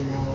you know,